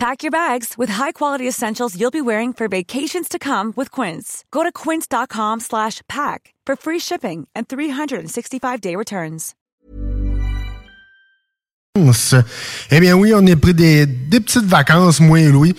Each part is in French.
Pack your bags with high-quality essentials you'll be wearing for vacations to come with Quince. Go to quince.com slash pack for free shipping and 365-day returns. Eh bien oui, on est pris des, des petites vacances, moi et Louis.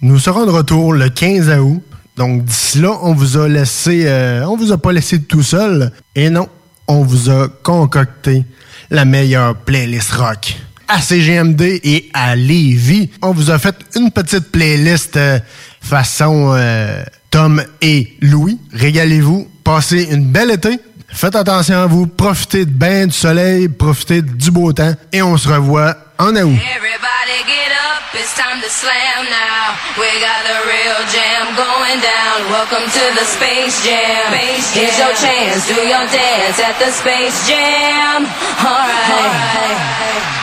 Nous serons de retour le 15 août. Donc d'ici là, on vous a laissé, euh, on vous a pas laissé tout seul. Et non, on vous a concocté la meilleure playlist rock à CGMD et à Lévis. On vous a fait une petite playlist euh, façon euh, Tom et Louis. Régalez-vous, passez une belle été. Faites attention à vous, profitez de bain du soleil, profitez du beau temps et on se revoit en août. Everybody get up, it's time to slam now. We got the real jam going down. Welcome to the Space Jam. Here's your chance, do your dance at the Space Jam. Alright. All right.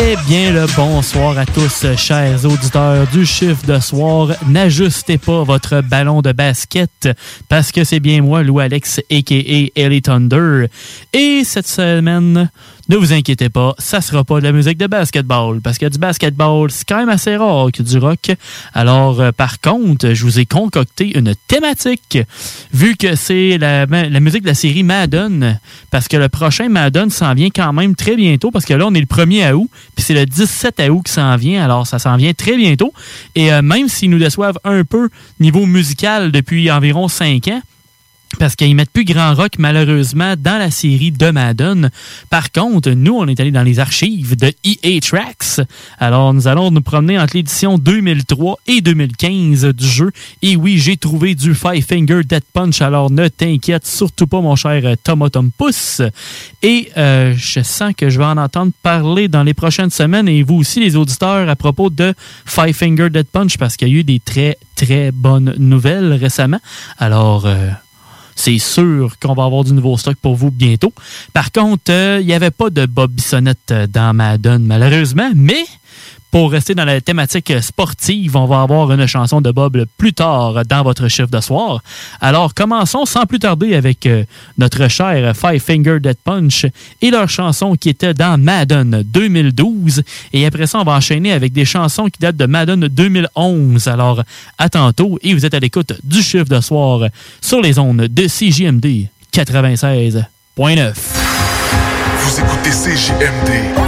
Eh bien, le bonsoir à tous, chers auditeurs du chiffre de soir. N'ajustez pas votre ballon de basket parce que c'est bien moi, Lou Alex, a.k.a. Ellie Thunder. Et cette semaine, ne vous inquiétez pas, ça sera pas de la musique de basketball, parce que du basketball, c'est quand même assez rare que du rock. Alors, euh, par contre, je vous ai concocté une thématique, vu que c'est la, musique de la série Madden, parce que le prochain Madden s'en vient quand même très bientôt, parce que là, on est le 1er août, puis c'est le 17 août qui s'en vient, alors ça s'en vient très bientôt. Et euh, même s'ils nous déçoivent un peu niveau musical depuis environ 5 ans, parce qu'ils mettent plus grand rock malheureusement dans la série de Madden. Par contre, nous, on est allé dans les archives de EA Tracks. Alors, nous allons nous promener entre l'édition 2003 et 2015 du jeu. Et oui, j'ai trouvé du Five Finger Dead Punch. Alors, ne t'inquiète surtout pas, mon cher Tom Puss. Et euh, je sens que je vais en entendre parler dans les prochaines semaines. Et vous aussi, les auditeurs, à propos de Five Finger Dead Punch, parce qu'il y a eu des très, très bonnes nouvelles récemment. Alors... Euh, c'est sûr qu'on va avoir du nouveau stock pour vous bientôt. Par contre, il euh, n'y avait pas de Bob Bissonnette euh, dans Madden, malheureusement, mais pour rester dans la thématique sportive, on va avoir une chanson de Bob plus tard dans votre chiffre de soir. Alors, commençons sans plus tarder avec euh, notre cher Five Finger Dead Punch et leur chanson qui était dans Madden 2012. Et après ça, on va enchaîner avec des chansons qui datent de Madden 2011. Alors, à tantôt et vous êtes à l'écoute du chiffre de soir sur les ondes de CJMD 96.9. Vous écoutez CJMD,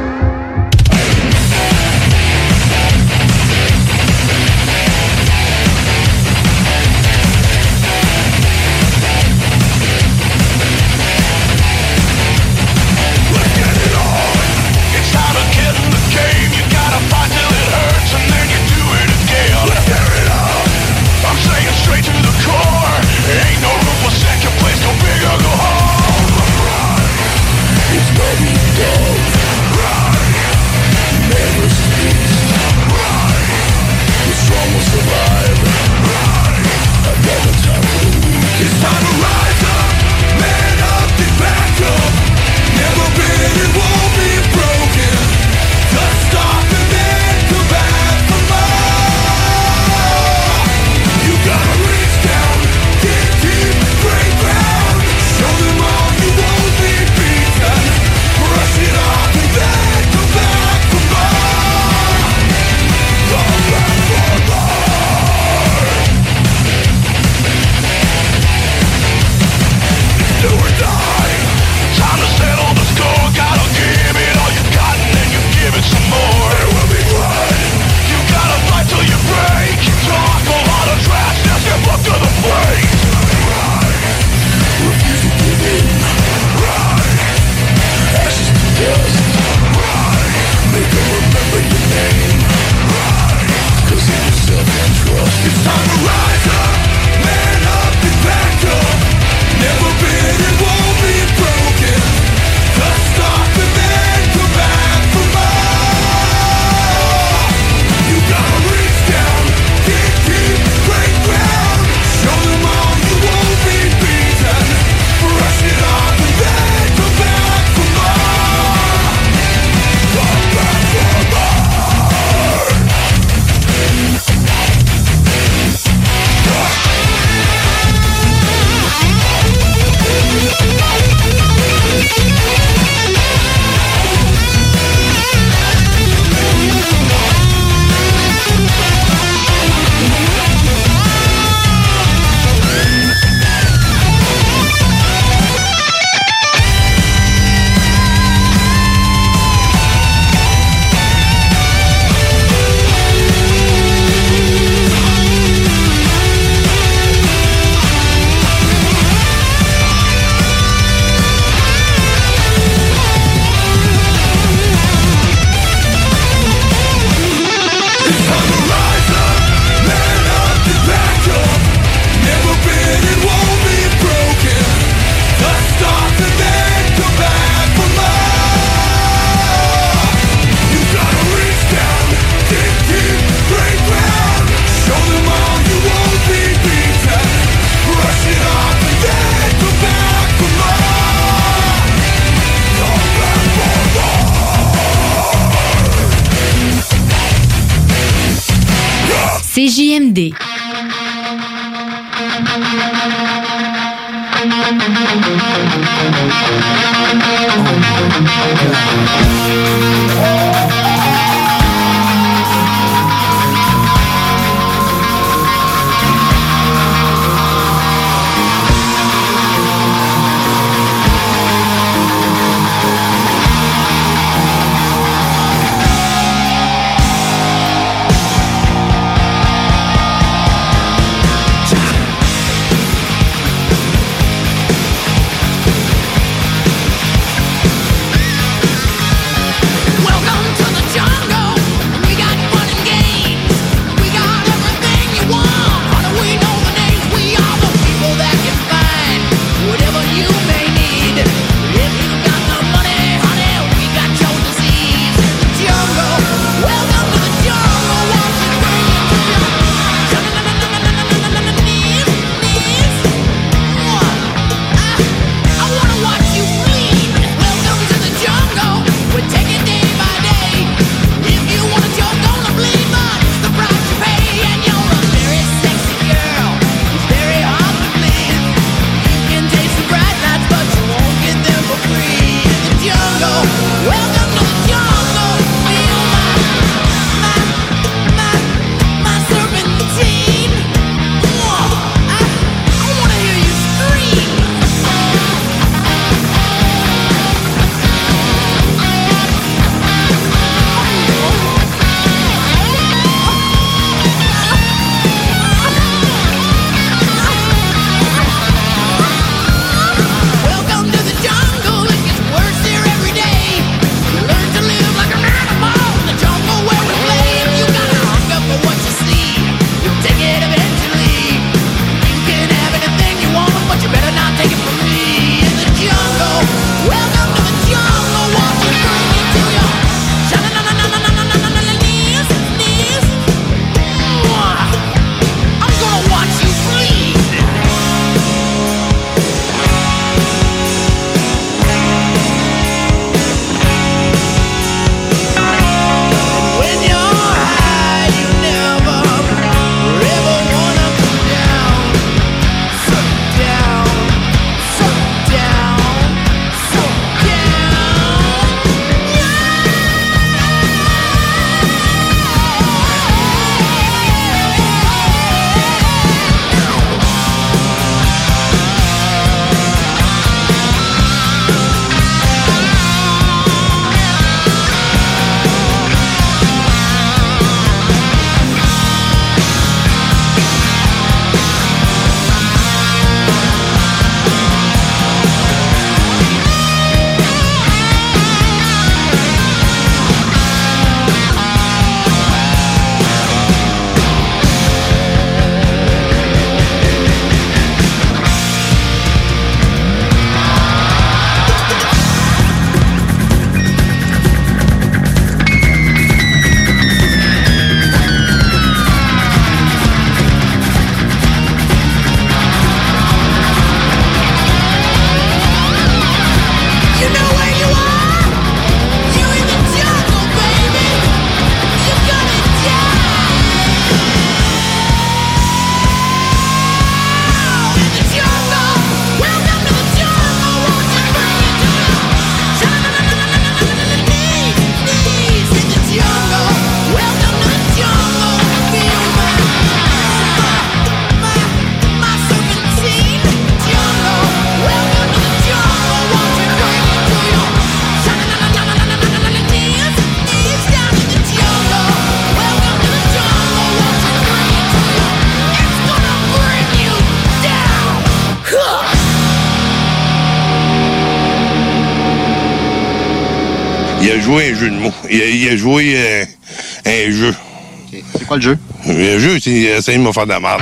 il a joué un jeu de mots. Il a, joué euh, un jeu. C'est quoi le jeu? Le jeu, c'est euh, essayer de me faire de la merde.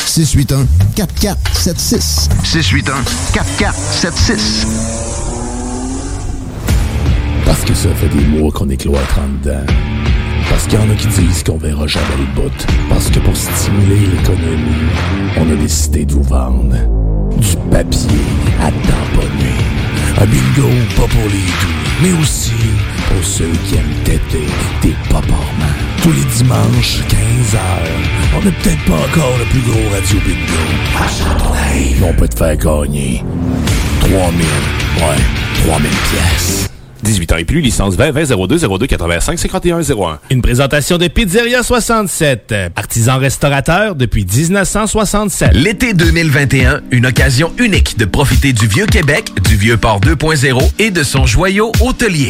681 4476. 681 4476. Parce que ça fait des mois qu'on est cloître en dedans. Parce qu'il y en a qui disent qu'on verra jamais le bout. Parce que pour stimuler l'économie, on a décidé de vous vendre du papier à tamponner. Un bingo pas pour les doux, mais aussi pour ceux qui aiment têter des paparments. Tous les dimanches, 15h, on n'est peut-être pas encore le plus gros radio bingo. Mais on peut te faire gagner 3000, ouais, 3000 pièces. 18 ans et plus, licence 20 20 02 02 85 51 01. Une présentation de Pizzeria 67, artisan restaurateur depuis 1967. L'été 2021, une occasion unique de profiter du vieux Québec, du vieux port 2.0 et de son joyau hôtelier.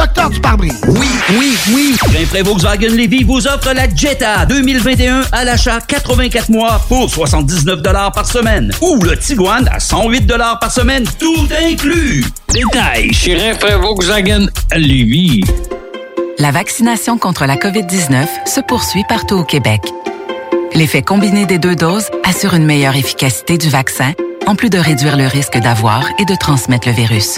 Docteur du pare-brise. Oui, oui, oui. Rainfray Volkswagen Levy vous offre la Jetta 2021 à l'achat 84 mois pour 79 par semaine. Ou le Tiguan à 108 par semaine, tout inclus. Détail chez Rainfray Volkswagen Levy. La vaccination contre la COVID-19 se poursuit partout au Québec. L'effet combiné des deux doses assure une meilleure efficacité du vaccin, en plus de réduire le risque d'avoir et de transmettre le virus.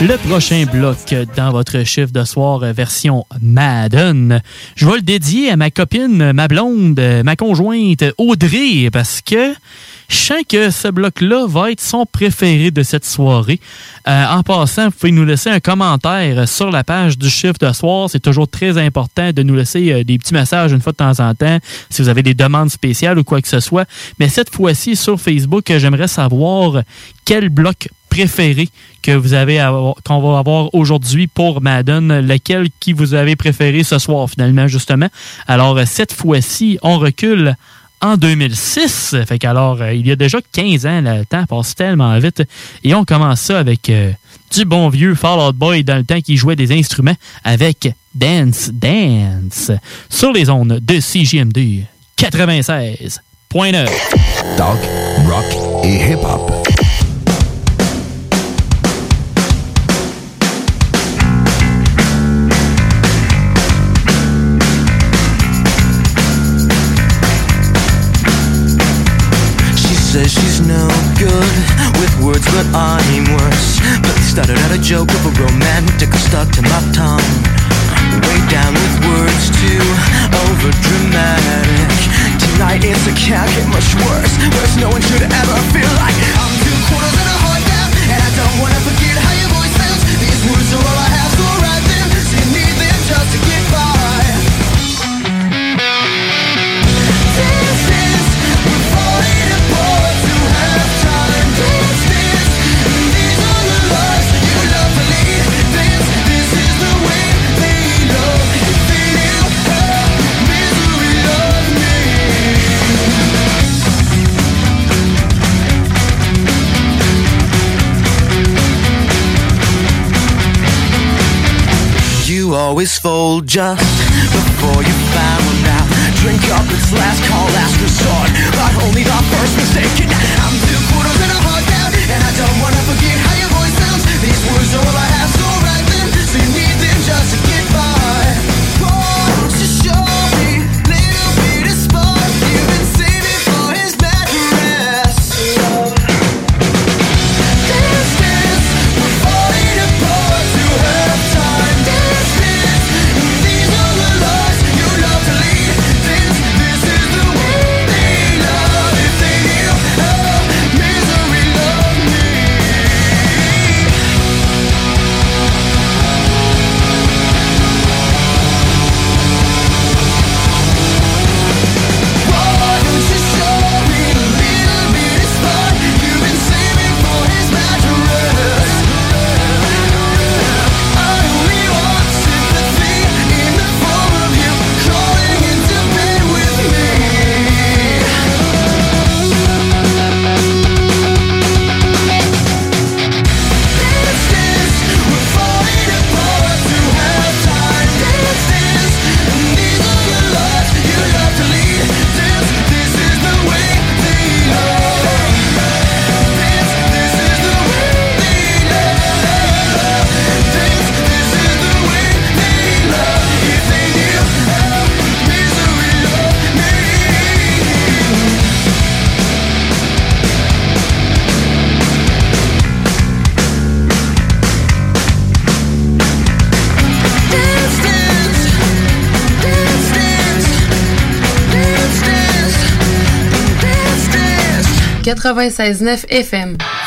Le prochain bloc dans votre chiffre de soir euh, version Madden, je vais le dédier à ma copine, ma blonde, euh, ma conjointe Audrey, parce que je sens que ce bloc-là va être son préféré de cette soirée. Euh, en passant, vous pouvez nous laisser un commentaire sur la page du chiffre de soir. C'est toujours très important de nous laisser euh, des petits messages une fois de temps en temps si vous avez des demandes spéciales ou quoi que ce soit. Mais cette fois-ci, sur Facebook, j'aimerais savoir quel bloc préféré que vous avez qu'on va avoir aujourd'hui pour Madden, lequel qui vous avez préféré ce soir finalement justement? Alors cette fois-ci, on recule en 2006. Fait qu'alors, euh, il y a déjà 15 ans, le temps passe tellement vite. Et on commence ça avec euh, du bon vieux Fall Out Boy dans le temps qui jouait des instruments avec Dance Dance sur les ondes de CJMD 96.9. Talk, rock et hip-hop. Good with words, but I'm worse. But started out a joke of a romantic stuck to my tongue. Way down with words too over dramatic. Tonight it's a can't get much worse. Worse, no one should ever feel like I'm two quarters and a heart down, and I don't wanna forget how always fold just before you found out. Drink up, it's last call, last resort, but only the first mistake. I'm two quarters and a heart down, and I don't wanna forget how your voice sounds. These words are all I 96.9 FM.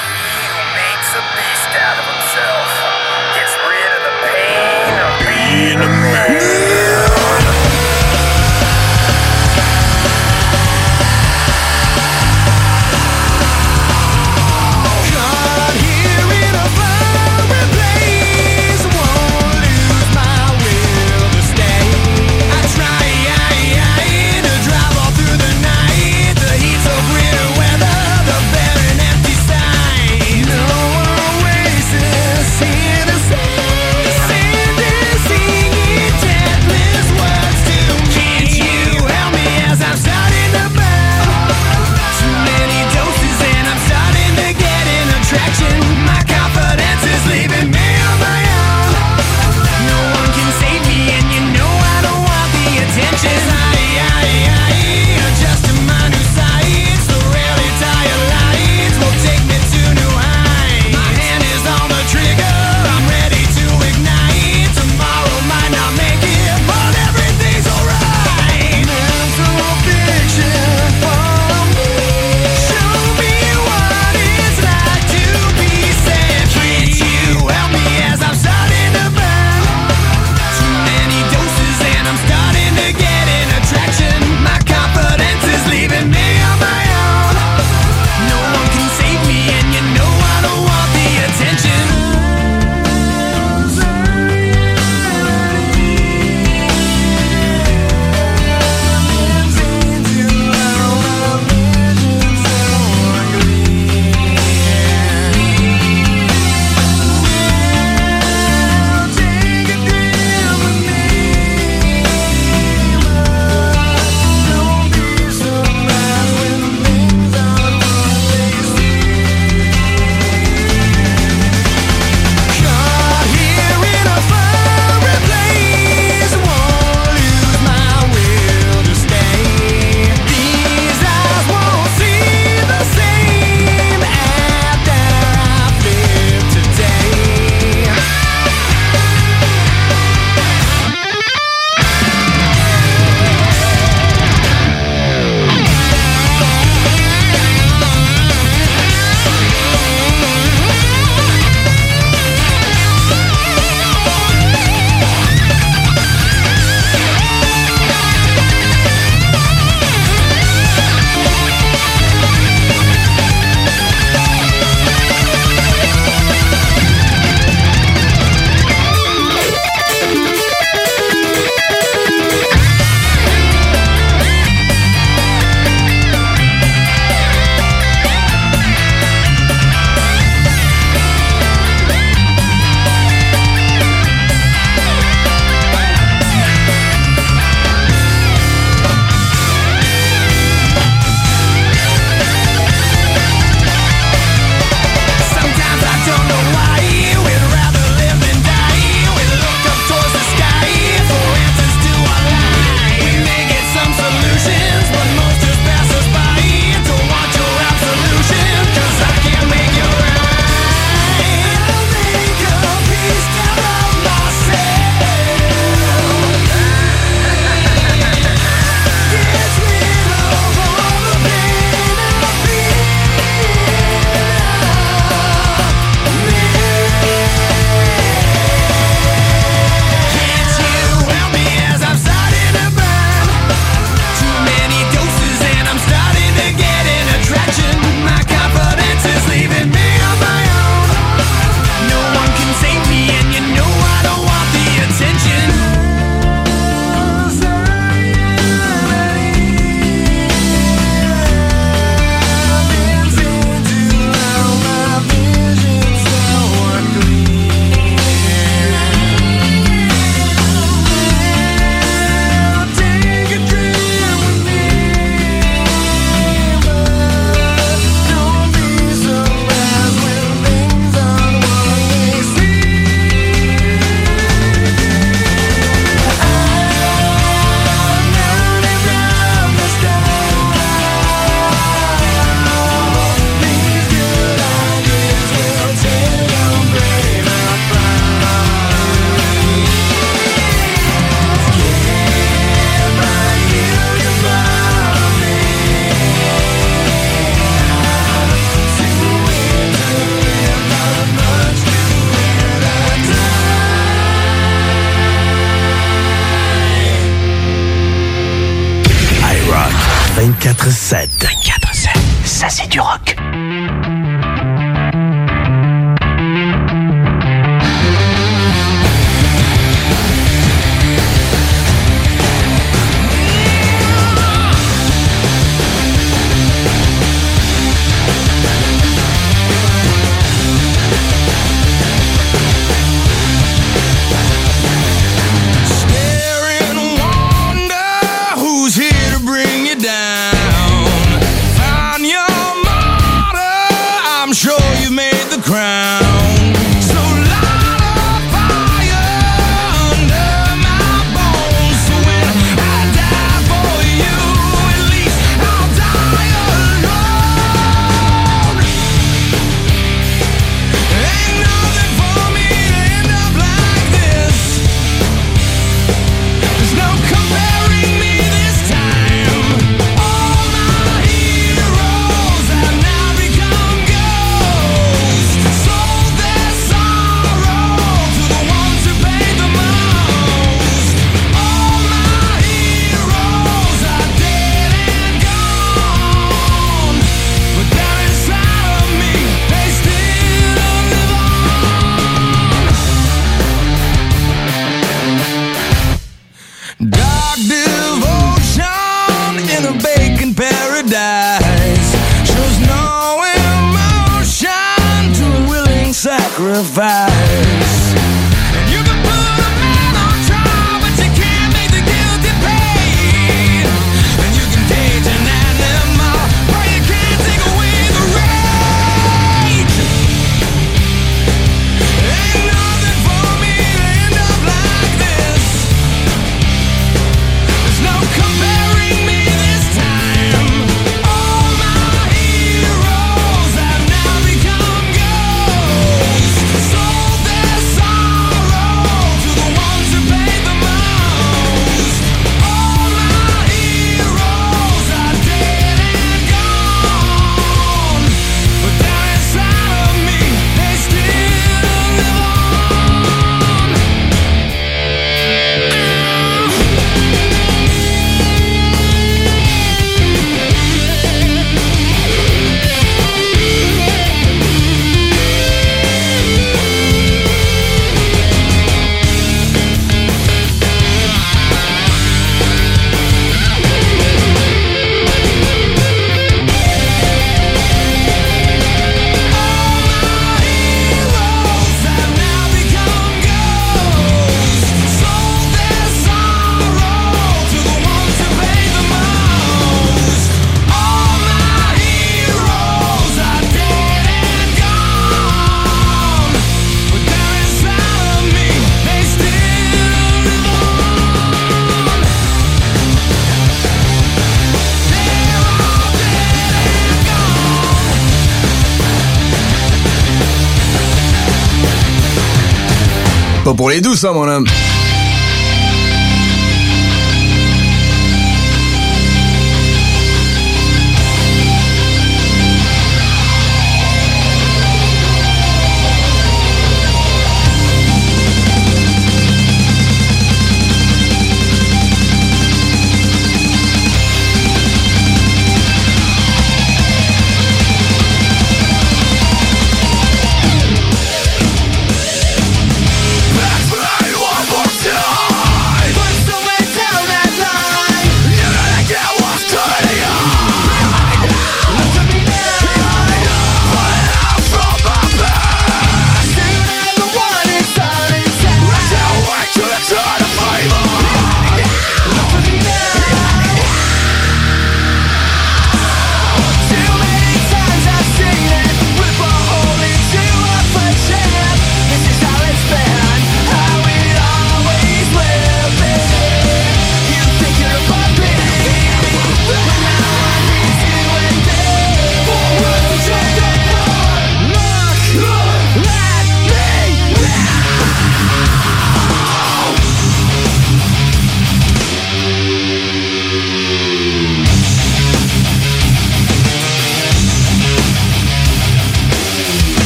Pour les doux, ça, mon homme.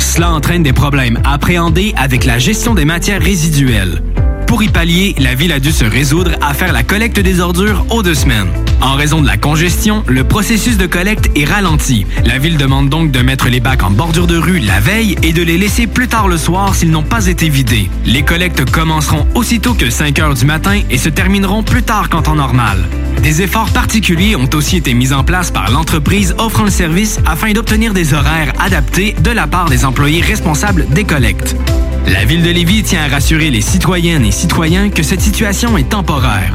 Cela entraîne des problèmes appréhendés avec la gestion des matières résiduelles. Pour y pallier, la ville a dû se résoudre à faire la collecte des ordures aux deux semaines. En raison de la congestion, le processus de collecte est ralenti. La ville demande donc de mettre les bacs en bordure de rue la veille et de les laisser plus tard le soir s'ils n'ont pas été vidés. Les collectes commenceront aussitôt que 5 heures du matin et se termineront plus tard qu'en temps normal. Des efforts particuliers ont aussi été mis en place par l'entreprise offrant le service afin d'obtenir des horaires adaptés de la part des employés responsables des collectes. La ville de Lévis tient à rassurer les citoyennes et citoyens que cette situation est temporaire.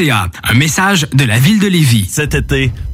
Un message de la ville de Lévis. Cet été,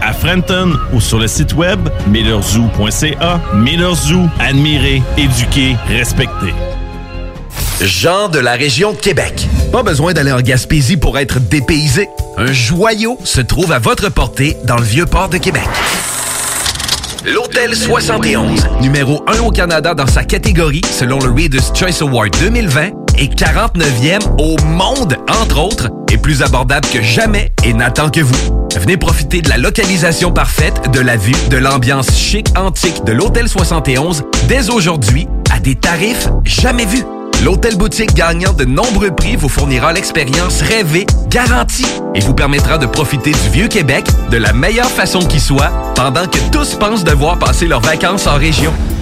à Frenton ou sur le site web millerzoo.ca. Miller Zoo, admirer, éduquer, respecter. Jean de la région de Québec. Pas besoin d'aller en Gaspésie pour être dépaysé. Un joyau se trouve à votre portée dans le vieux port de Québec. L'Hôtel 71, numéro 1 au Canada dans sa catégorie selon le Reader's Choice Award 2020 et 49e au monde, entre autres, est plus abordable que jamais et n'attend que vous. Venez profiter de la localisation parfaite, de la vue, de l'ambiance chic antique de l'Hôtel 71 dès aujourd'hui à des tarifs jamais vus. L'hôtel boutique gagnant de nombreux prix vous fournira l'expérience rêvée, garantie, et vous permettra de profiter du vieux Québec de la meilleure façon qui soit, pendant que tous pensent devoir passer leurs vacances en région.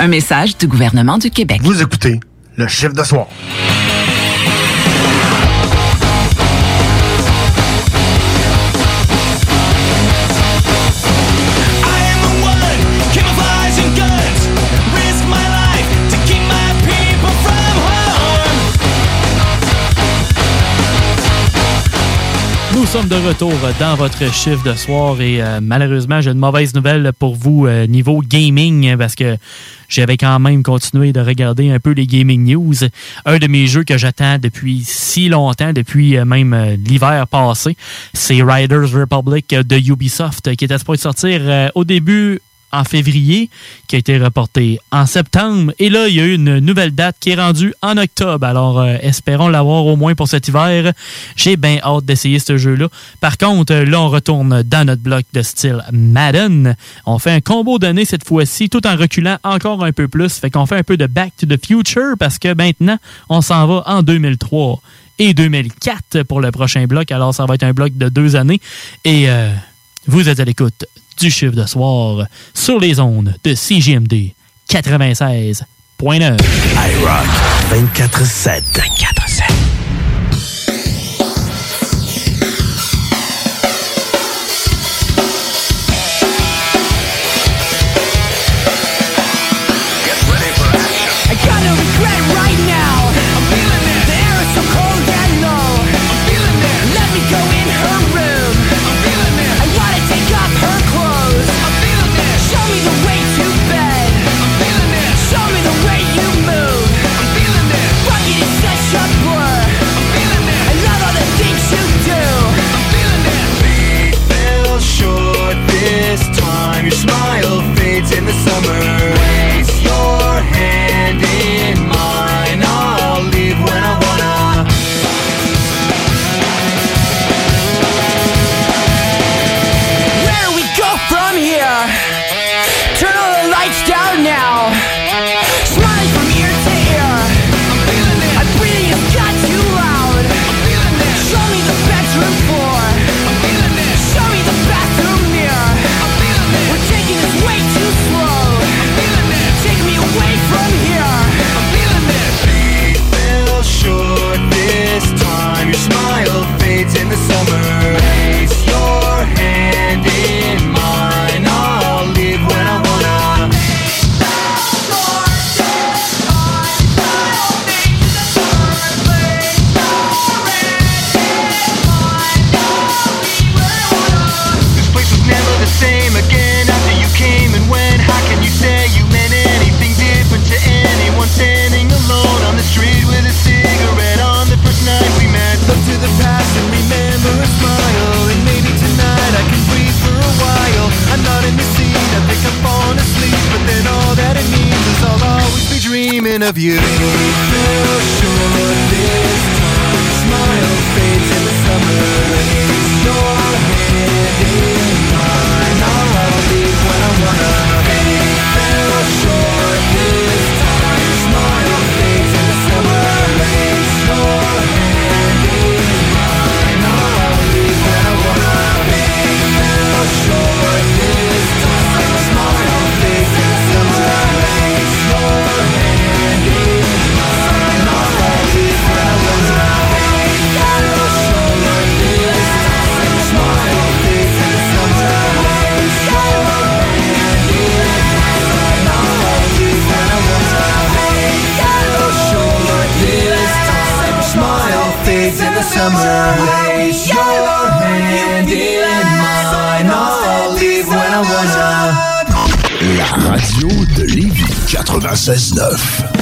Un message du gouvernement du Québec. Vous écoutez le chiffre de soir. Sommes de retour dans votre chiffre de soir et euh, malheureusement, j'ai une mauvaise nouvelle pour vous euh, niveau gaming parce que j'avais quand même continué de regarder un peu les gaming news. Un de mes jeux que j'attends depuis si longtemps, depuis euh, même euh, l'hiver passé, c'est Riders Republic de Ubisoft qui était supposé sortir euh, au début en février, qui a été reporté en septembre. Et là, il y a eu une nouvelle date qui est rendue en octobre. Alors, euh, espérons l'avoir au moins pour cet hiver. J'ai bien hâte d'essayer ce jeu-là. Par contre, euh, là, on retourne dans notre bloc de style Madden. On fait un combo donné cette fois-ci, tout en reculant encore un peu plus. Fait qu'on fait un peu de Back to the Future parce que maintenant, on s'en va en 2003 et 2004 pour le prochain bloc. Alors, ça va être un bloc de deux années. Et euh, vous êtes à l'écoute du chiffre de soir sur les ondes de CGMD 96.9. iRock 24-7. 24-7. La radio de Lévis 96.9.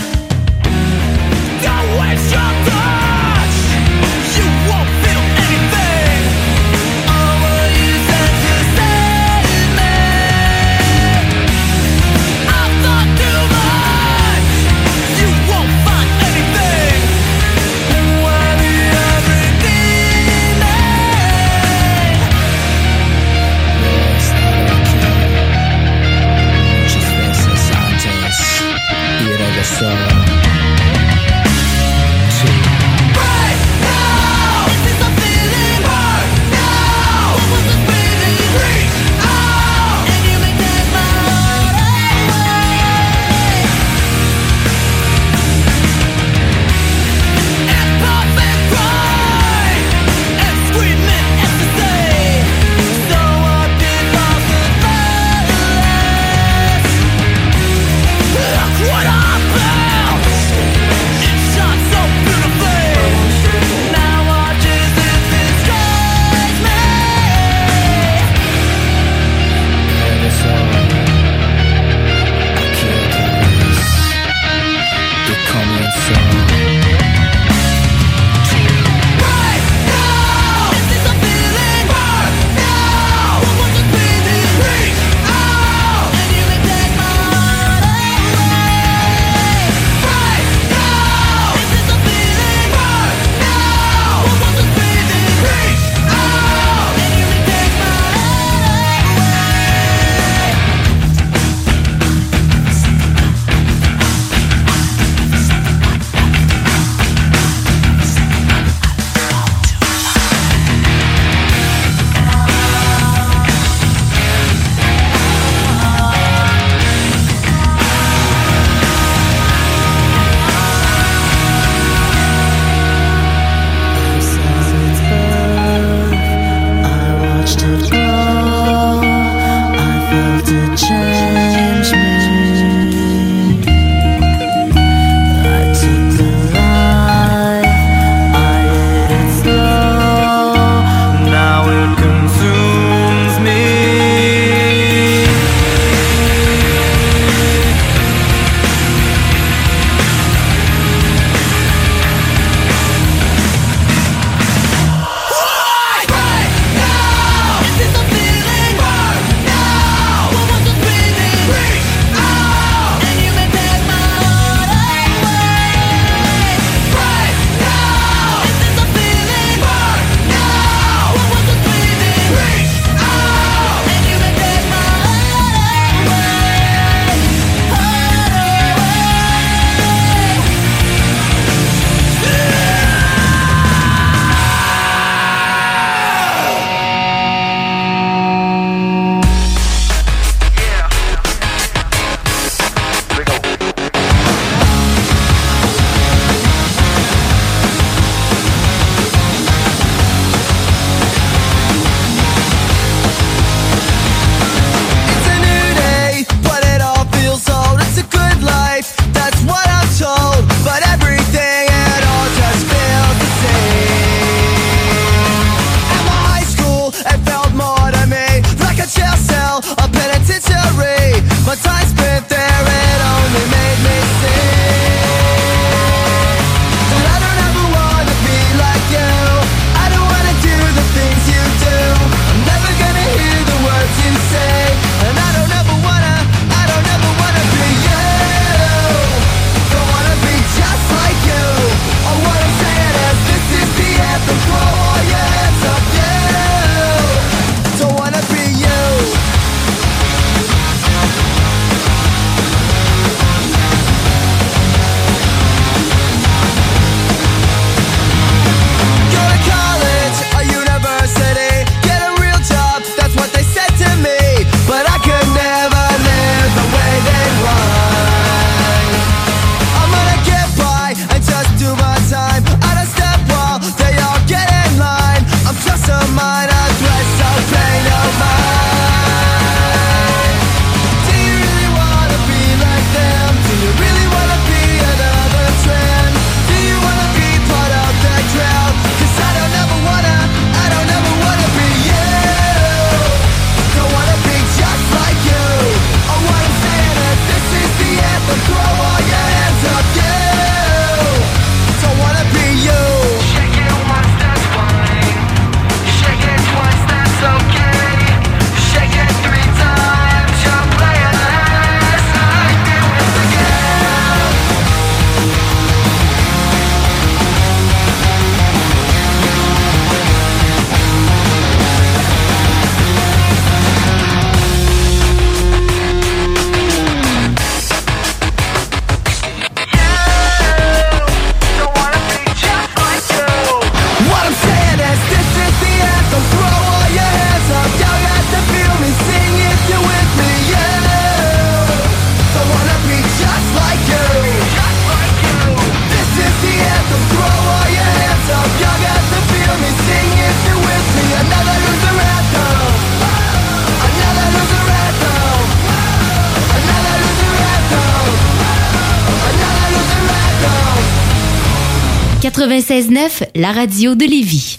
96.9, la radio de Lévis.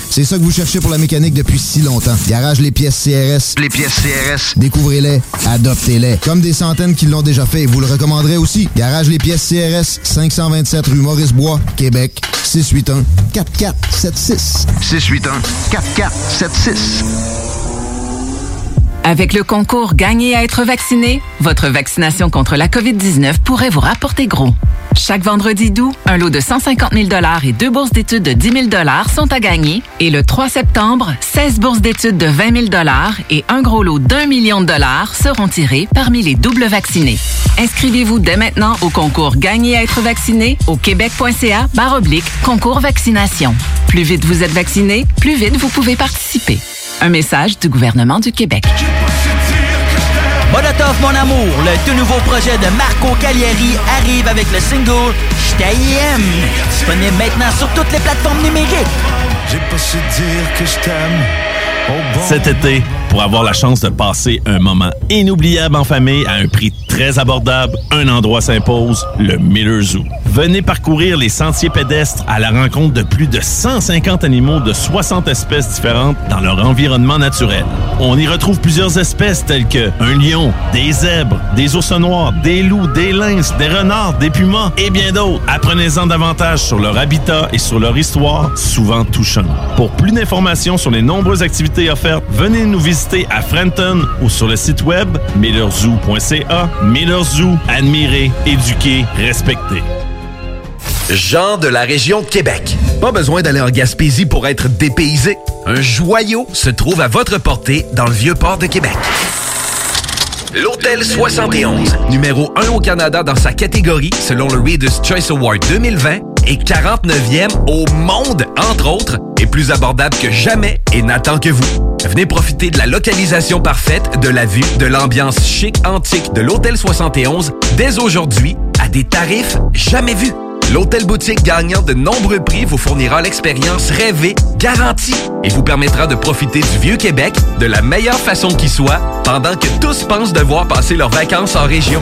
C'est ça que vous cherchez pour la mécanique depuis si longtemps. Garage Les Pièces CRS. Les pièces CRS. Découvrez-les, adoptez-les. Comme des centaines qui l'ont déjà fait, vous le recommanderez aussi. Garage Les Pièces CRS, 527 rue Maurice-Bois, Québec, 681 4476. 681 4476. Avec le concours Gagner à être vacciné, votre vaccination contre la COVID-19 pourrait vous rapporter gros. Chaque vendredi d'août, un lot de 150 000 et deux bourses d'études de 10 000 sont à gagner. Et le 3 septembre, 16 bourses d'études de 20 000 et un gros lot d'un million de dollars seront tirés parmi les doubles vaccinés. Inscrivez-vous dès maintenant au concours Gagner à être vacciné au québec.ca oblique concours vaccination. Plus vite vous êtes vacciné, plus vite vous pouvez participer. Un message du gouvernement du Québec. Molotov mon amour, le tout nouveau projet de Marco Cagliari arrive avec le single J't'aime. Disponible maintenant sur toutes les plateformes numériques. J'ai pas su dire que je t'aime. Cet été, pour avoir la chance de passer un moment inoubliable en famille à un prix très abordable, un endroit s'impose, le Miller Zoo. Venez parcourir les sentiers pédestres à la rencontre de plus de 150 animaux de 60 espèces différentes dans leur environnement naturel. On y retrouve plusieurs espèces telles que un lion, des zèbres, des ours noirs, des loups, des lynx, des renards, des pumas et bien d'autres. Apprenez-en davantage sur leur habitat et sur leur histoire, souvent touchante. Pour plus d'informations sur les nombreuses activités offertes, venez nous visiter à Frenton ou sur le site web millerzoo.ca. Miller Zoo, admirer, éduquer, respecter. Jean de la région de Québec. Pas besoin d'aller en Gaspésie pour être dépaysé. Un joyau se trouve à votre portée dans le vieux port de Québec. L'Hôtel 71, numéro 1 au Canada dans sa catégorie selon le Reader's Choice Award 2020 et 49e au monde, entre autres, est plus abordable que jamais et n'attend que vous. Venez profiter de la localisation parfaite, de la vue, de l'ambiance chic antique de l'Hôtel 71 dès aujourd'hui à des tarifs jamais vus. L'hôtel boutique gagnant de nombreux prix vous fournira l'expérience rêvée, garantie, et vous permettra de profiter du vieux Québec de la meilleure façon qui soit, pendant que tous pensent devoir passer leurs vacances en région.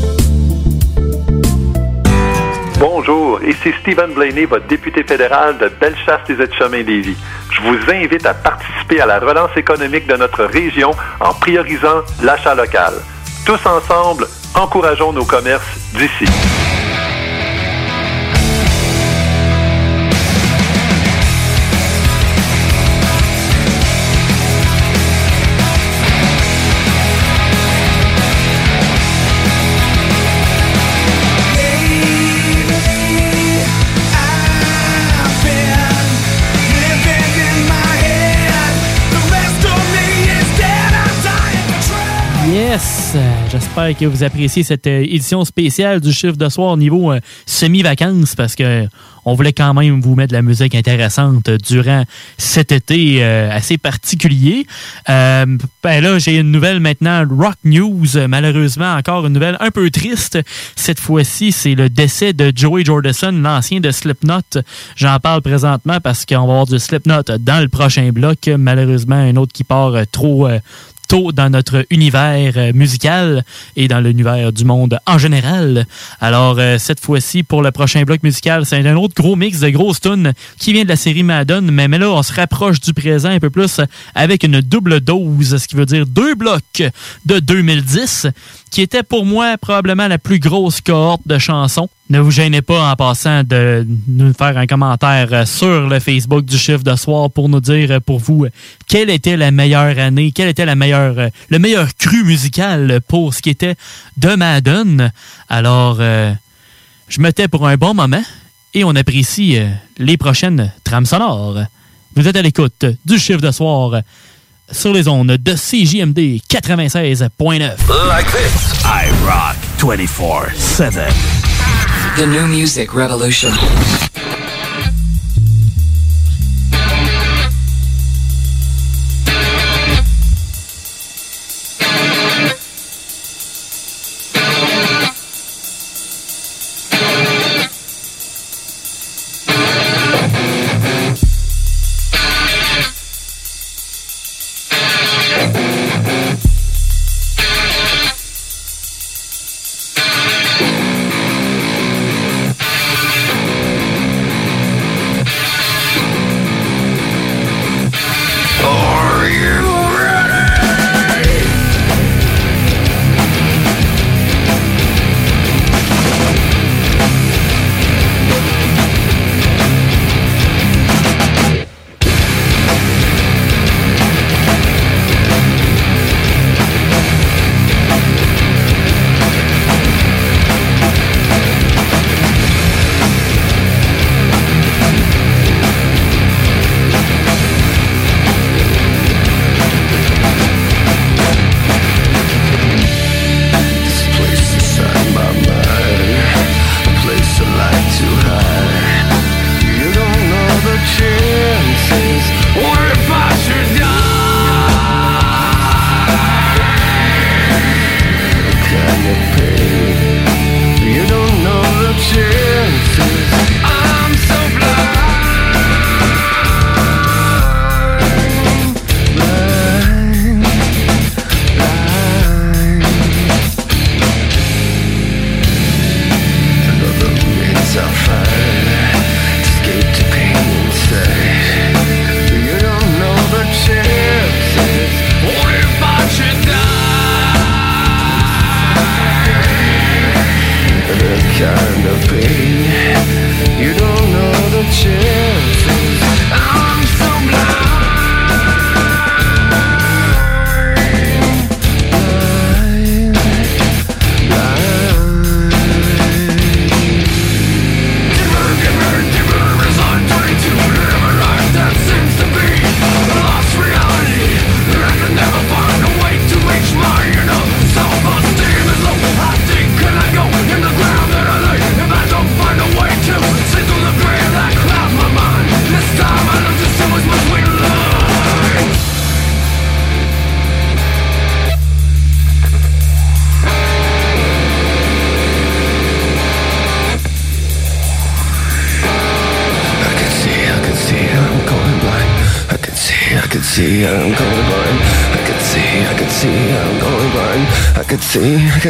Bonjour, ici Stephen Blaney, votre député fédéral de Bellechasse-les-Etchemins-Lévis. Je vous invite à participer à la relance économique de notre région en priorisant l'achat local. Tous ensemble, encourageons nos commerces d'ici. J'espère que vous appréciez cette euh, édition spéciale du chiffre de soir au niveau euh, semi-vacances parce que on voulait quand même vous mettre de la musique intéressante durant cet été euh, assez particulier. Euh, ben là, j'ai une nouvelle maintenant, Rock News. Malheureusement, encore une nouvelle un peu triste. Cette fois-ci, c'est le décès de Joey Jordison, l'ancien de Slipknot. J'en parle présentement parce qu'on va avoir du Slipknot dans le prochain bloc. Malheureusement, un autre qui part euh, trop... tôt dans notre univers euh, musical et dans l'univers du monde en général. Alors, euh, cette fois-ci, pour le prochain bloc musical, c'est un autre gros mix de grosses tunes qui vient de la série Madden, mais là, on se rapproche du présent un peu plus avec une double dose, ce qui veut dire deux blocs de 2010, qui était pour moi probablement la plus grosse cohorte de chansons. Ne vous gênez pas en passant de nous faire un commentaire sur le Facebook du chiffre de soir pour nous dire pour vous quelle était la meilleure année, quelle était la meilleure, le meilleur cru musical pour ce qui était de Madden. Alors, euh, je me tais pour un bon moment et on apprécie euh, les prochaines trames sonores. Vous êtes à l'écoute du chiffre de soir sur les ondes de CJMD 96.9. Like this. I rock 24-7. The New Music Revolution.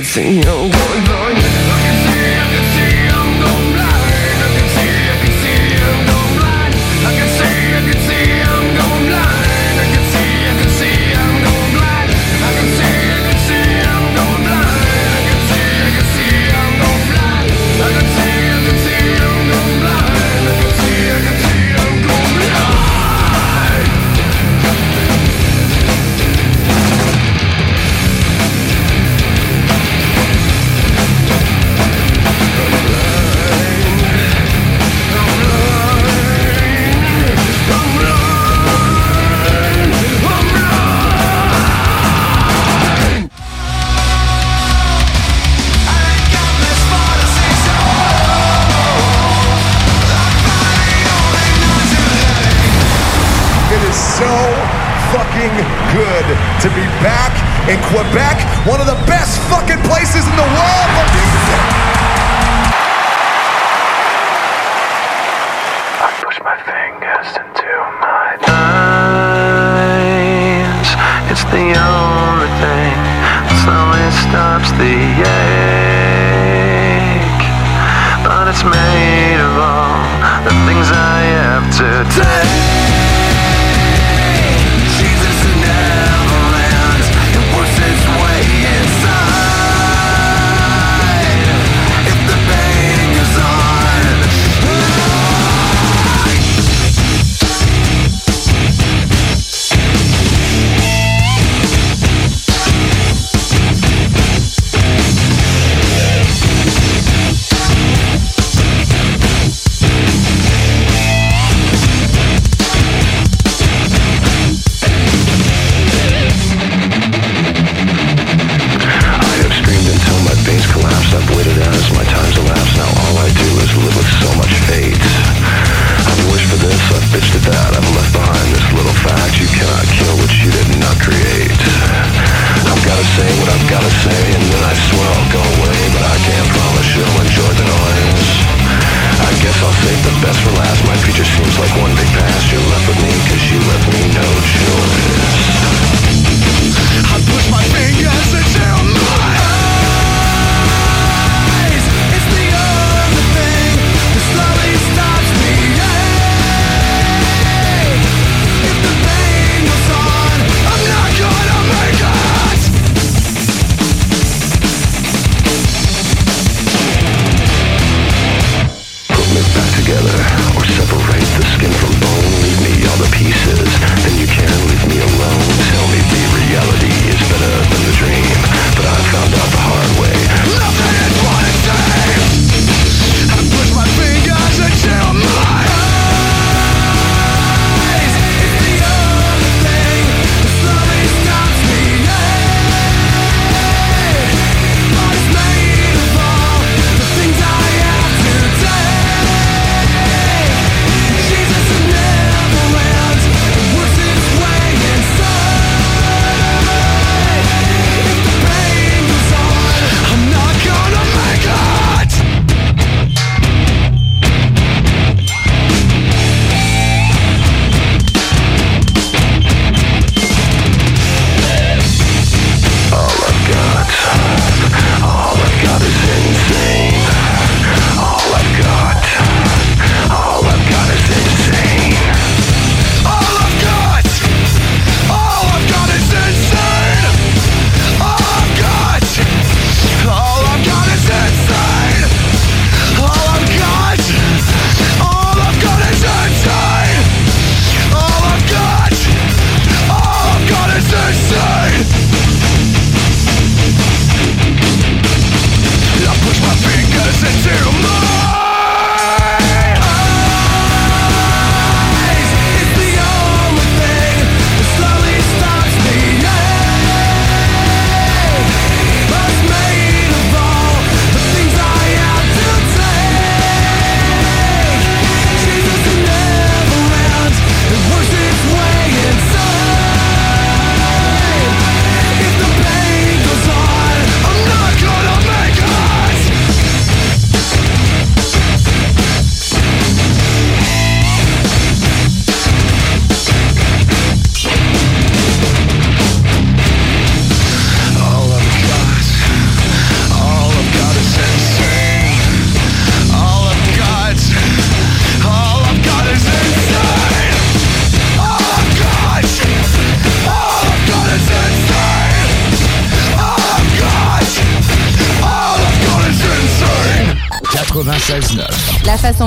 Senhor. To be back in Quebec, one of the best fucking places in the world for music. I push my fingers into my eyes. It's the only thing that slowly stops the ache. But it's made of all the things I have to take.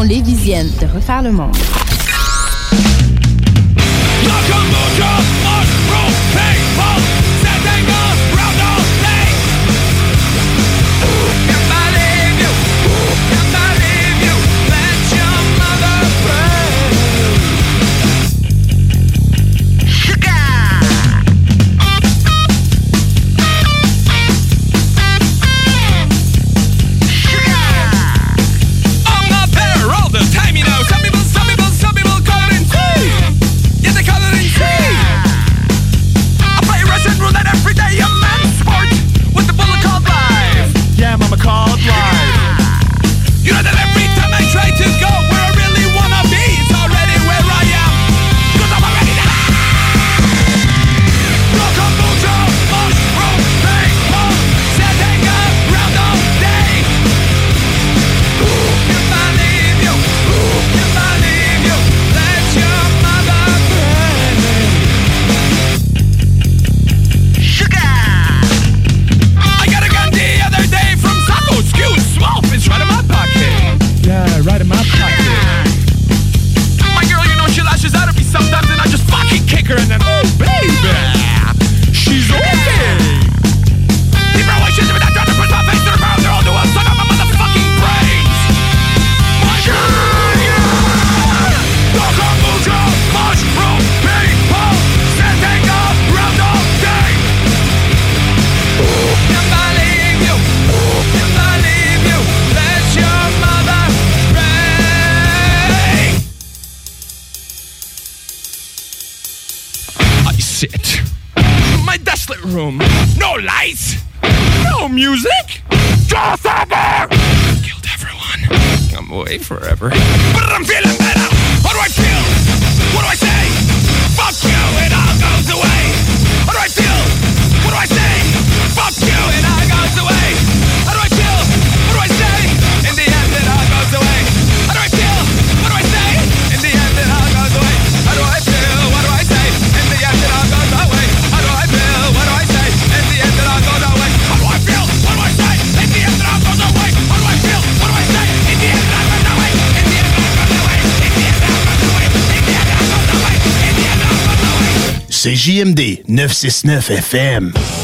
Lévisienne de refaire le monde. 969 FM.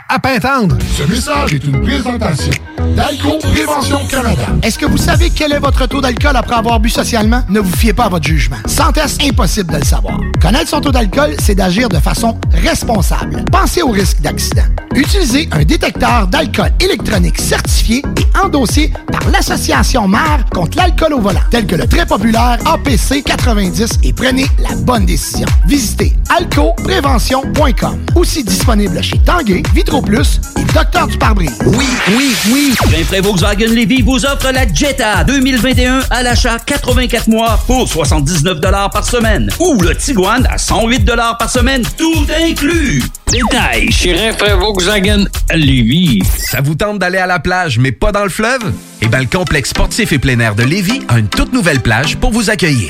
à Pintendre. Ce message est une présentation d'Alco Prévention Canada. Est-ce que vous savez quel est votre taux d'alcool après avoir bu socialement? Ne vous fiez pas à votre jugement. Sans test, impossible de le savoir. Connaître son taux d'alcool, c'est d'agir de façon responsable. Pensez au risque d'accident. Utilisez un détecteur d'alcool électronique certifié et endossé par l'Association mère contre l'alcool au volant, tel que le très populaire APC 90 et prenez la bonne décision. Visitez alcoprévention.com. Aussi disponible chez Tanguay, Vitro Plus et Docteur du pare-brise. Oui, oui, oui. Rainfray Volkswagen Levy vous offre la Jetta 2021 à l'achat 84 mois pour 79 par semaine. Ou le Tiguan à 108 par semaine, tout inclus. Détail chez Rainfray Volkswagen Levy. Ça vous tente d'aller à la plage, mais pas dans le fleuve? Eh bien, le complexe sportif et plein air de Lévis a une toute nouvelle plage pour vous accueillir.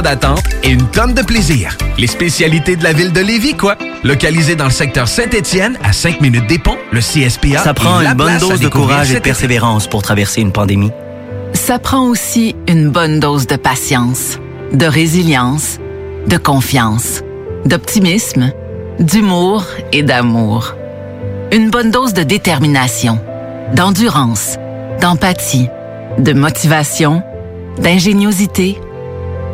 d'attente et une tonne de plaisir. Les spécialités de la ville de Lévis, quoi. Localisé dans le secteur Saint-Étienne, à 5 minutes des ponts, le CSPA Ça prend une bonne dose de courage et de persévérance pour traverser une pandémie. Ça prend aussi une bonne dose de patience, de résilience, de confiance, d'optimisme, d'humour et d'amour. Une bonne dose de détermination, d'endurance, d'empathie, de motivation, d'ingéniosité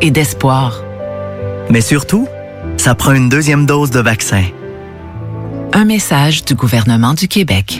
et d'espoir. Mais surtout, ça prend une deuxième dose de vaccin. Un message du gouvernement du Québec.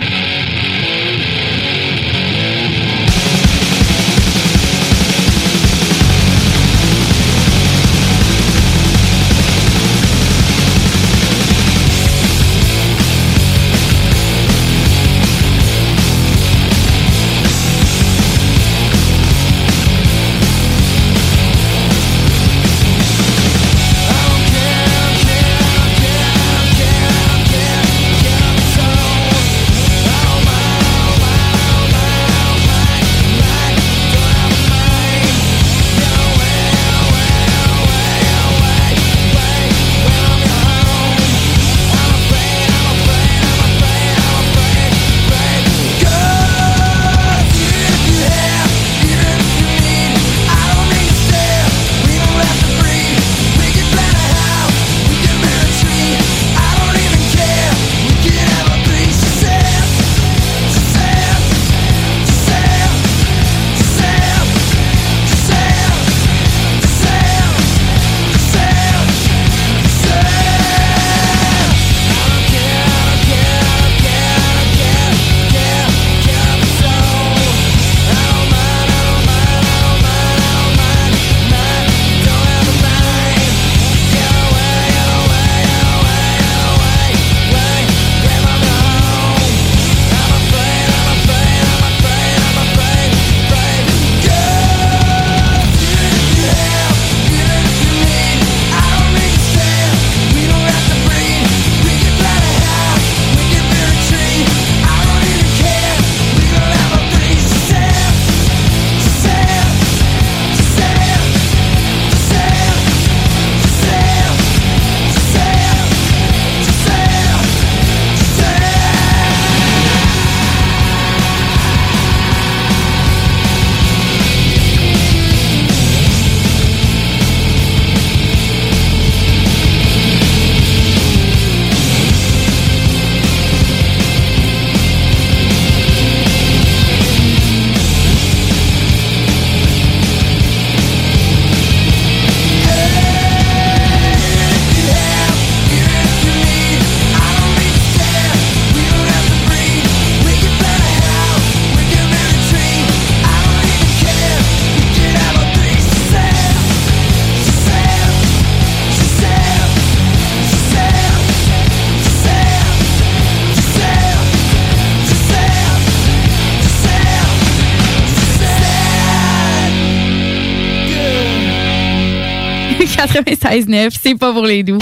96.9, c'est pas pour les doux.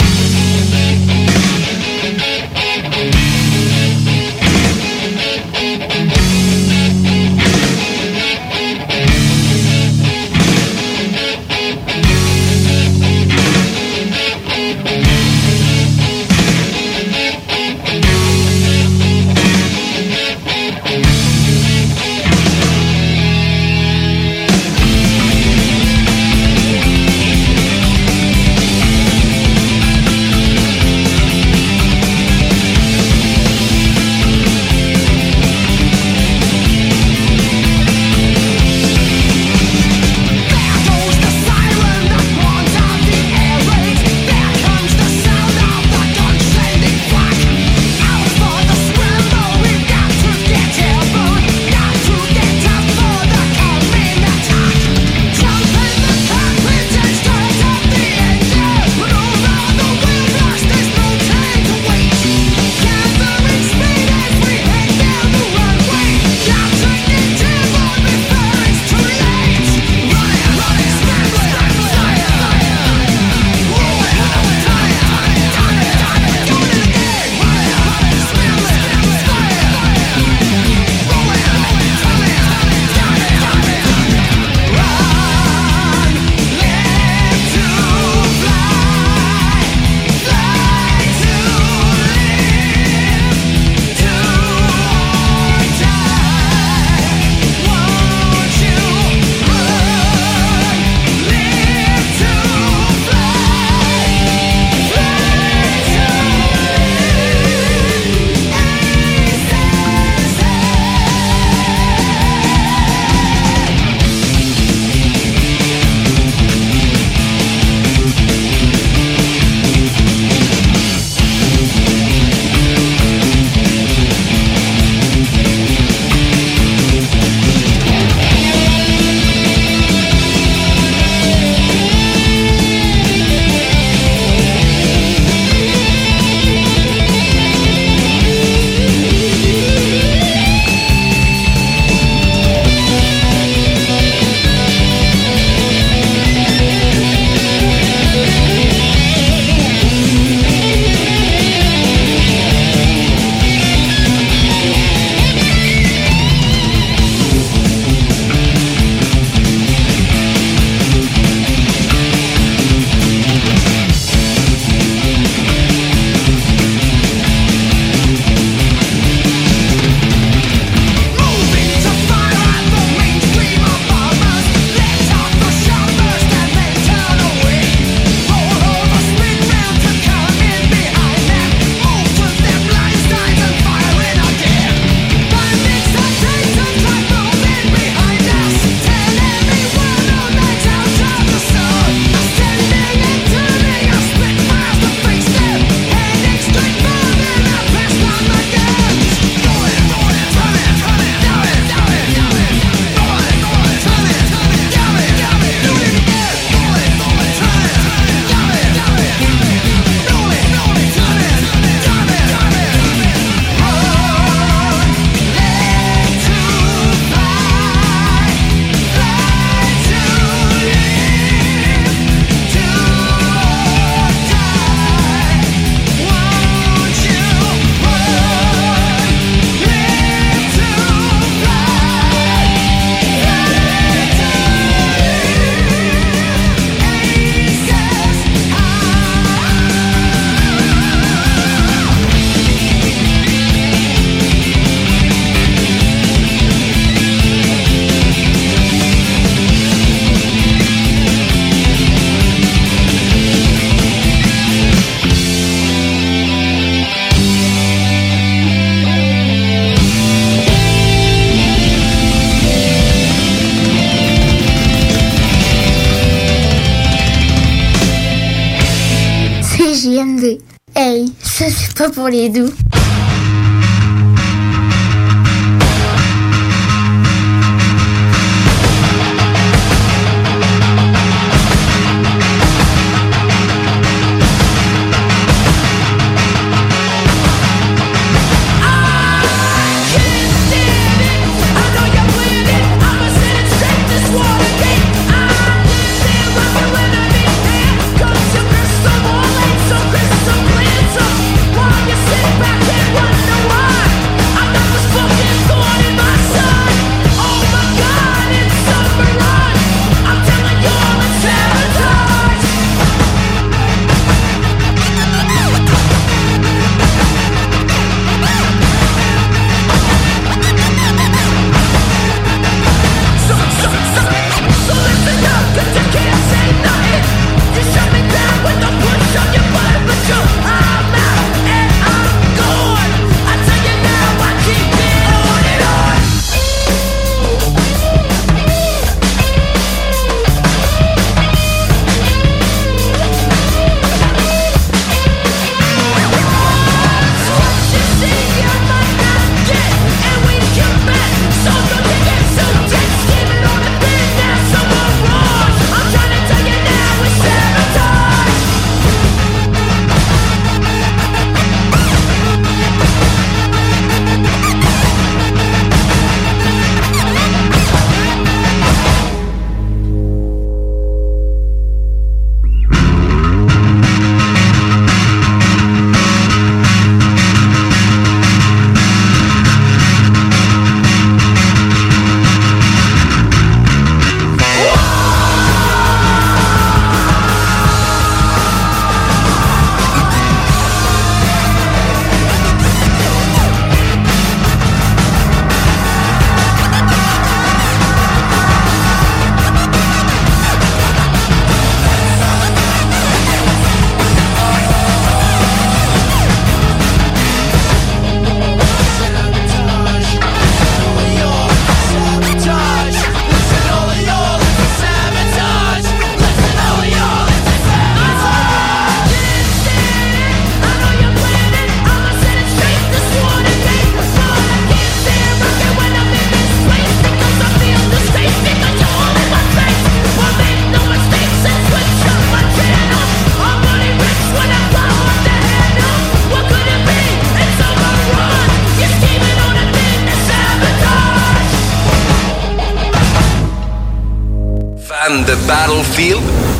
Pour les doux.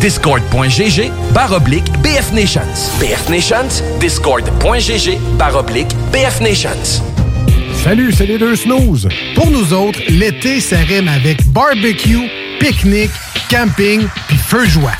Discord.gg barre oblique BF Nations. BF Nations, Discord.gg barre oblique BF Nations. Salut, c'est les deux snooze. Pour nous autres, l'été, ça rime avec barbecue, pique-nique, camping puis feu de joie.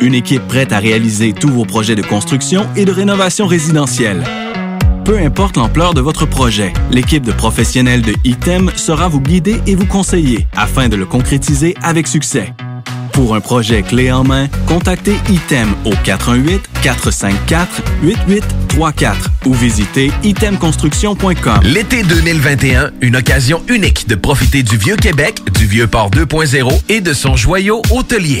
Une équipe prête à réaliser tous vos projets de construction et de rénovation résidentielle. Peu importe l'ampleur de votre projet, l'équipe de professionnels de ITEM sera vous guider et vous conseiller afin de le concrétiser avec succès. Pour un projet clé en main, contactez ITEM au 418-454-8834 ou visitez itemconstruction.com. L'été 2021, une occasion unique de profiter du Vieux Québec, du Vieux Port 2.0 et de son joyau hôtelier.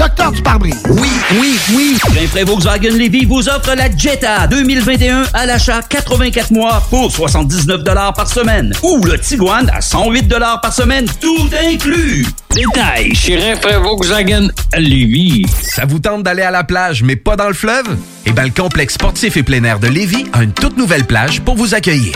Docteur du pare-brise. Oui, oui, oui. Rainfray Volkswagen Levy vous offre la Jetta 2021 à l'achat 84 mois pour 79 par semaine. Ou le Tiguan à 108 par semaine, tout inclus. Détail chez Rainfray Volkswagen Lévis. Ça vous tente d'aller à la plage, mais pas dans le fleuve? Eh bien, le complexe sportif et plein air de Lévis a une toute nouvelle plage pour vous accueillir.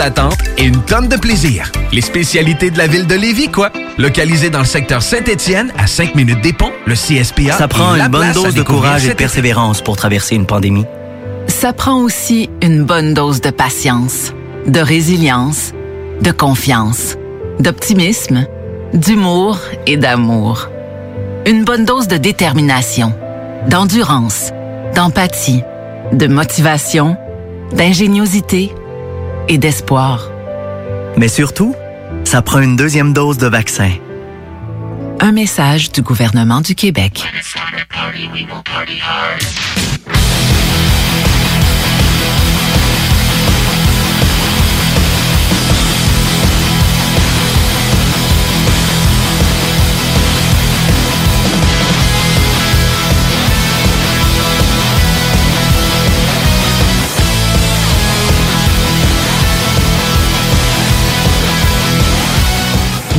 d'attente et une tonne de plaisir. Les spécialités de la ville de Lévis, quoi. Localisé dans le secteur Saint-Étienne, à 5 minutes des ponts, le CSPA. Ça prend une bonne dose de courage et de persévérance pour traverser une pandémie. Ça prend aussi une bonne dose de patience, de résilience, de confiance, d'optimisme, d'humour et d'amour. Une bonne dose de détermination, d'endurance, d'empathie, de motivation, d'ingéniosité et d'espoir. Mais surtout, ça prend une deuxième dose de vaccin. Un message du gouvernement du Québec.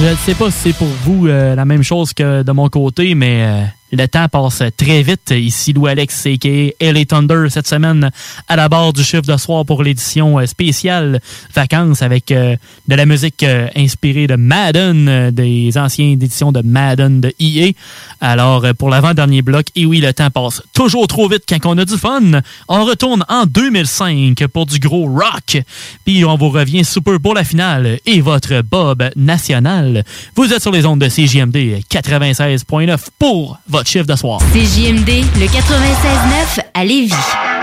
Je ne sais pas si c'est pour vous euh, la même chose que de mon côté, mais euh, le temps passe très vite. Ici Lou Alex, a.k.a. LA Thunder, cette semaine à la barre du chiffre de soir pour l'édition euh, spéciale vacances avec euh, de la musique euh, inspirée de Madden, des anciennes éditions de Madden de EA. Alors, pour l'avant-dernier bloc, et oui, le temps passe toujours trop vite quand on a du fun. On retourne en 2005 pour du gros rock. Puis on vous revient super pour la finale et votre Bob national. Vous êtes sur les ondes de CJMD 96.9 pour votre chiffre le 96.9 à Lévis.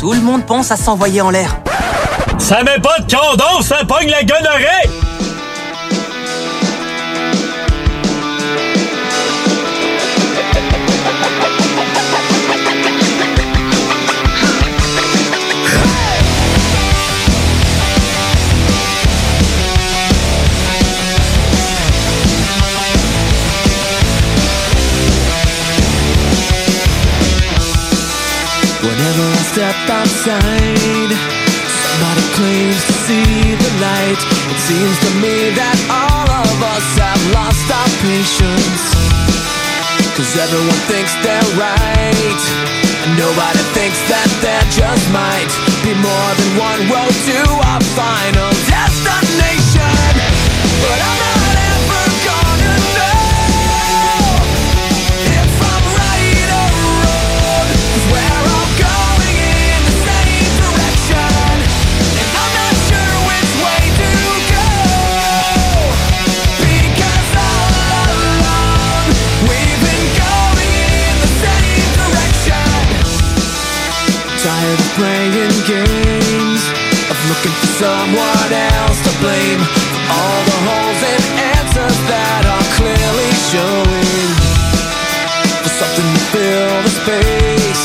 Tout le monde pense à s'envoyer en l'air. Ça met pas de condom, ça pogne la gonorrhée! Seems to me that all of us have lost our patience. Cause everyone thinks they're right and Nobody thinks that there just might Be more than one road to our final destiny someone else to blame all the holes and answers that are clearly showing. For something to fill the space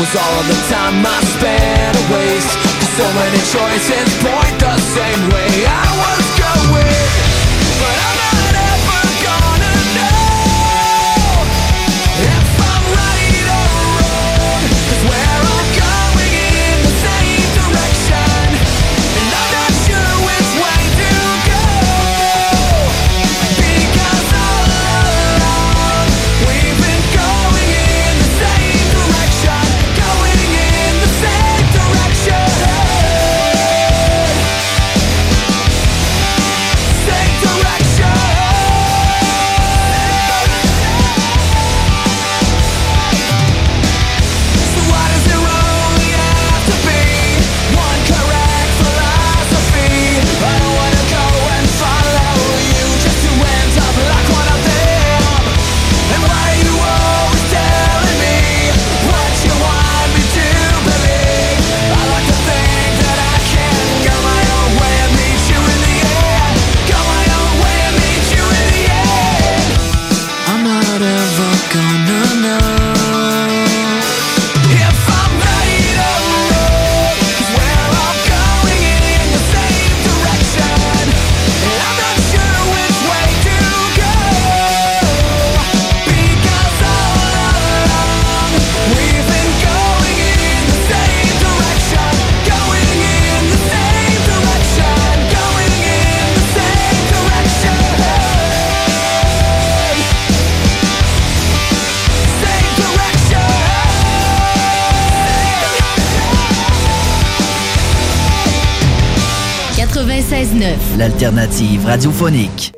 was all of the time I spent a waste. So many choices point the same way I was going. L'alternative radiophonique.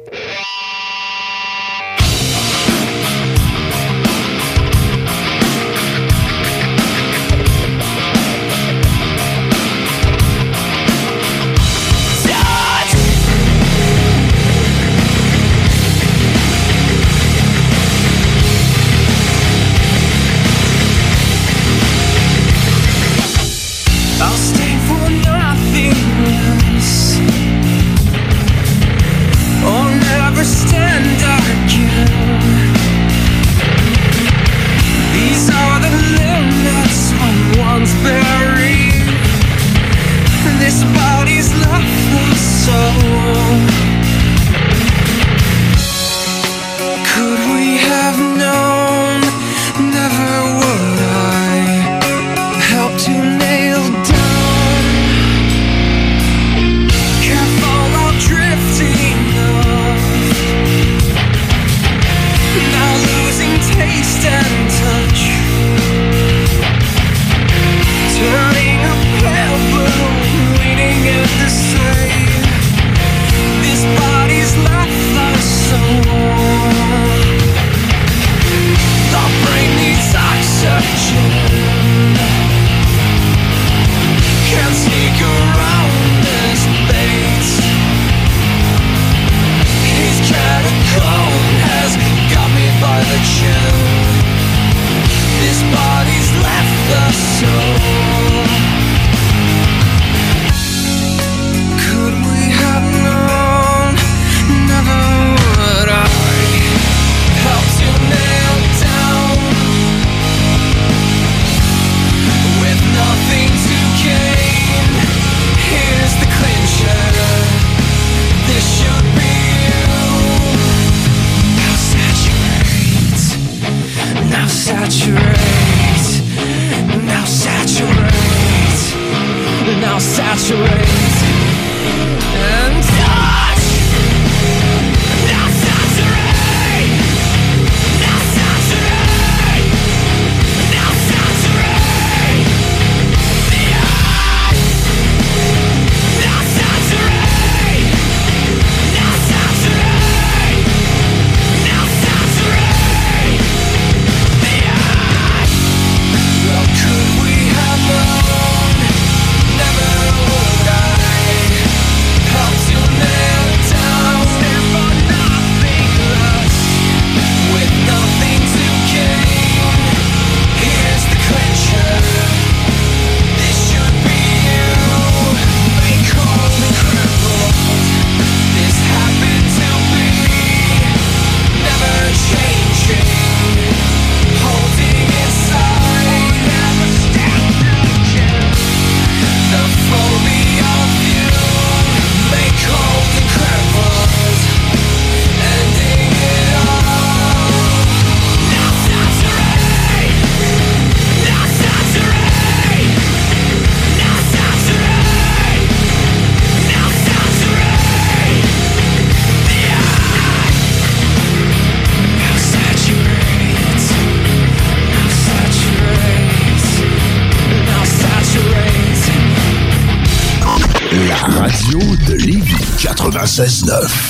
96.9.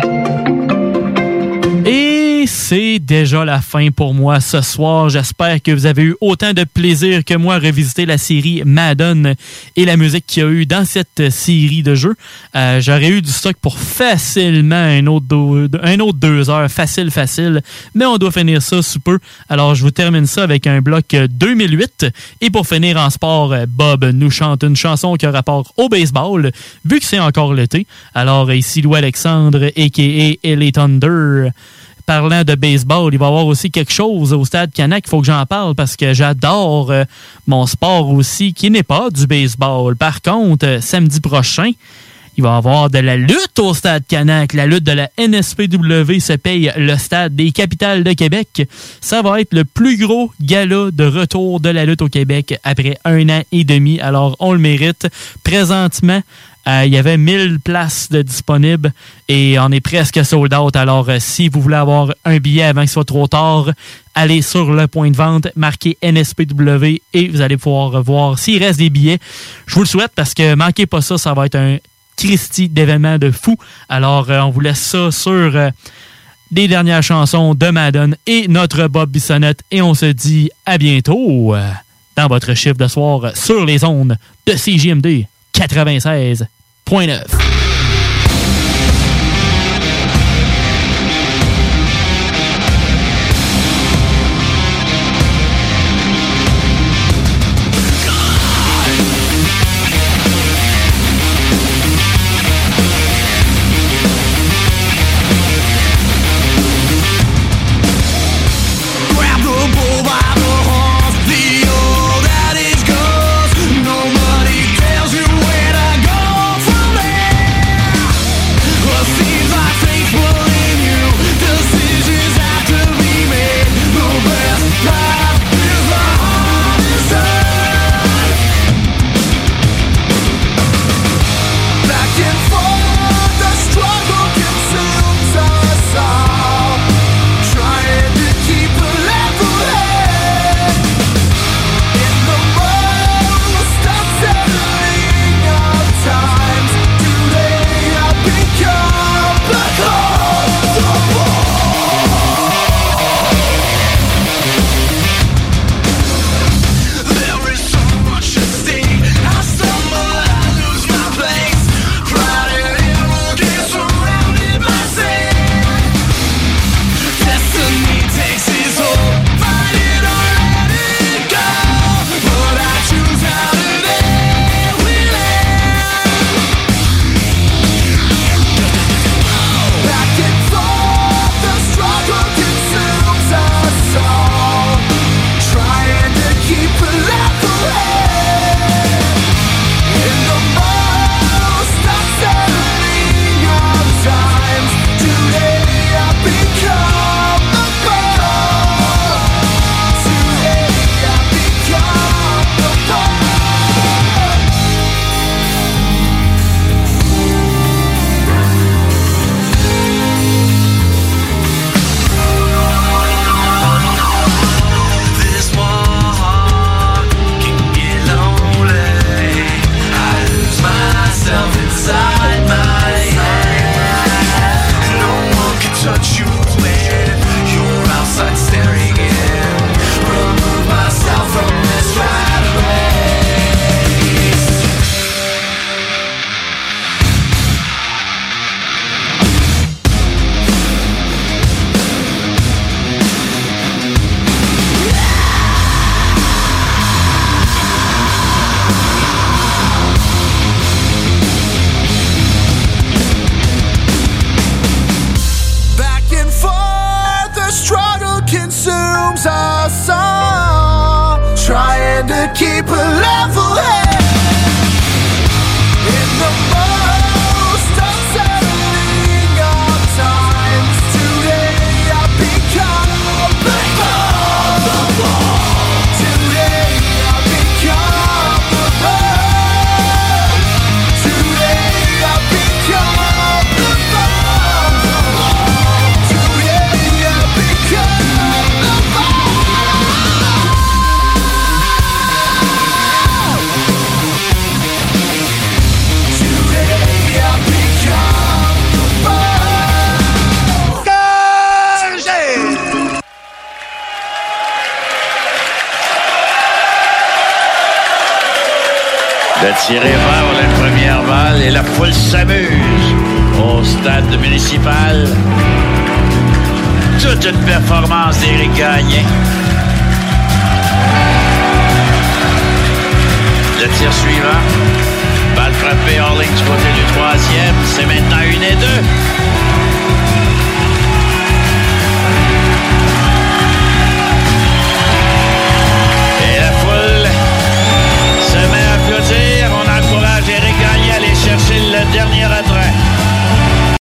C'est déjà la fin pour moi ce soir. J'espère que vous avez eu autant de plaisir que moi à revisiter la série Madden et la musique qu'il y a eu dans cette série de jeux. Euh, J'aurais eu du stock pour facilement un autre, deux heures. Facile, facile. Mais on doit finir ça sous peu. Alors, je vous termine ça avec un bloc euh, 2008. Et pour finir en sport, Bob nous chante une chanson qui a rapport au baseball, vu que c'est encore l'été. Alors, ici Louis Alexandre, a.k.a. Ellie Thunder parlant de baseball, il va y avoir aussi quelque chose au stade Canac. Il faut que j'en parle parce que j'adore euh, mon sport aussi, qui n'est pas du baseball. Par contre, euh, samedi prochain, il va y avoir de la lutte au stade Canac. La lutte de la NSPW se paye le stade des capitales de Québec. Ça va être le plus gros gala de retour de la lutte au Québec après un an et demi. Alors, on le mérite. Présentement, euh, il y avait 1000 places de disponibles et on est presque sold out. Alors, euh, si vous voulez avoir un billet avant ce soit trop tard, allez sur le point de vente, marquez NSPW et vous allez pouvoir voir s'il reste des billets. Je vous le souhaite parce que manquez pas ça, ça va être un Christie d'événement de fou. Alors, euh, on vous laisse ça sur euh, des dernières chansons de Madden et notre Bob Bissonnette et on se dit à bientôt euh, dans votre chiffre de soir sur les ondes de CJMD 96.9.